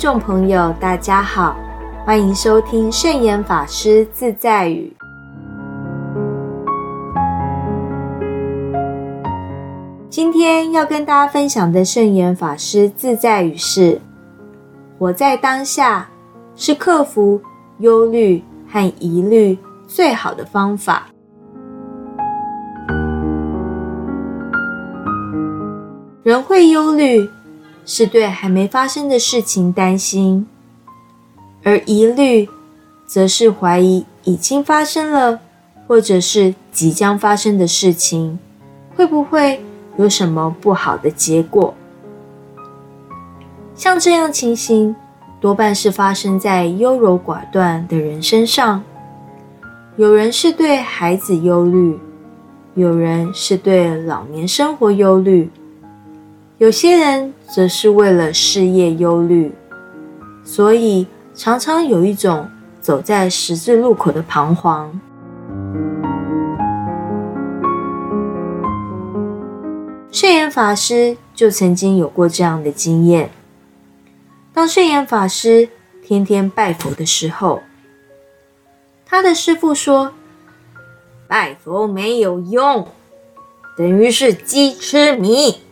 众朋友，大家好，欢迎收听圣严法师自在语。今天要跟大家分享的圣严法师自在语是：活在当下是克服忧虑和疑虑最好的方法。人会忧虑，是对还没发生的事情担心；而疑虑，则是怀疑已经发生了，或者是即将发生的事情，会不会有什么不好的结果？像这样情形，多半是发生在优柔寡断的人身上。有人是对孩子忧虑，有人是对老年生活忧虑。有些人则是为了事业忧虑，所以常常有一种走在十字路口的彷徨。圣严法师就曾经有过这样的经验。当圣严法师天天拜佛的时候，他的师父说：“拜佛没有用，等于是鸡吃米。”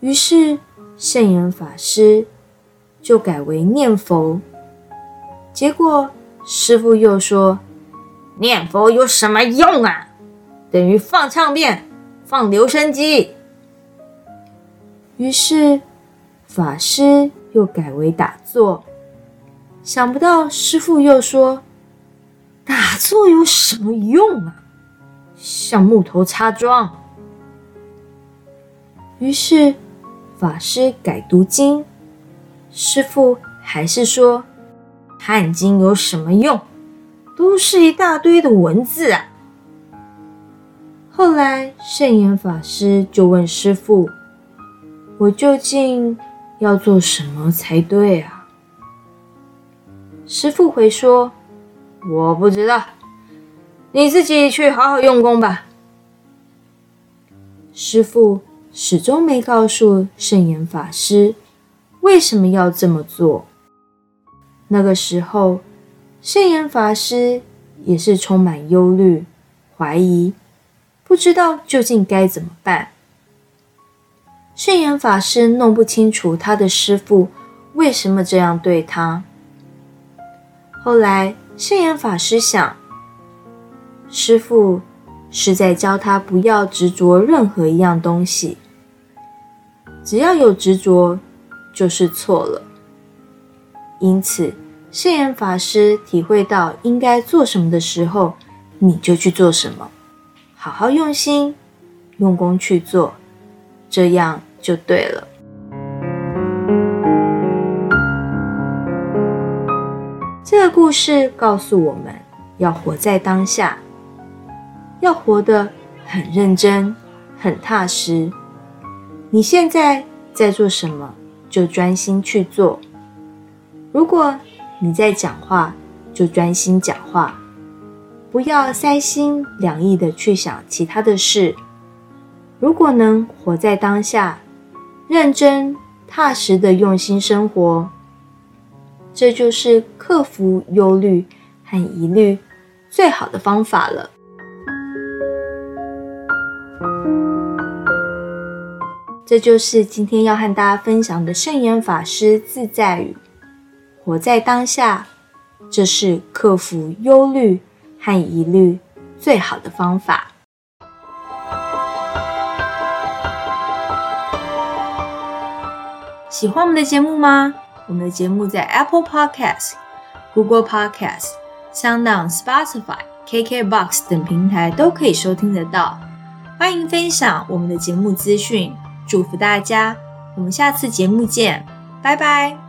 于是，圣严法师就改为念佛。结果，师傅又说：“念佛有什么用啊？等于放唱片、放留声机。”于是，法师又改为打坐。想不到，师傅又说：“打坐有什么用啊？像木头擦桩。”于是。法师改读经，师傅还是说看经有什么用？都是一大堆的文字啊。后来圣严法师就问师傅：“我究竟要做什么才对啊？”师傅回说：“我不知道，你自己去好好用功吧。”师傅。始终没告诉圣严法师为什么要这么做。那个时候，圣严法师也是充满忧虑、怀疑，不知道究竟该怎么办。圣严法师弄不清楚他的师父为什么这样对他。后来，圣严法师想，师父是在教他不要执着任何一样东西。只要有执着，就是错了。因此，圣严法师体会到应该做什么的时候，你就去做什么，好好用心、用功去做，这样就对了。这个故事告诉我们要活在当下，要活得很认真、很踏实。你现在在做什么，就专心去做。如果你在讲话，就专心讲话，不要三心两意的去想其他的事。如果能活在当下，认真踏实的用心生活，这就是克服忧虑和疑虑最好的方法了。这就是今天要和大家分享的圣严法师自在语：活在当下，这是克服忧虑和疑虑最好的方法。喜欢我们的节目吗？我们的节目在 Apple Podcast、Google Podcast、SoundOn、Spotify、KKBox 等平台都可以收听得到。欢迎分享我们的节目资讯。祝福大家，我们下次节目见，拜拜。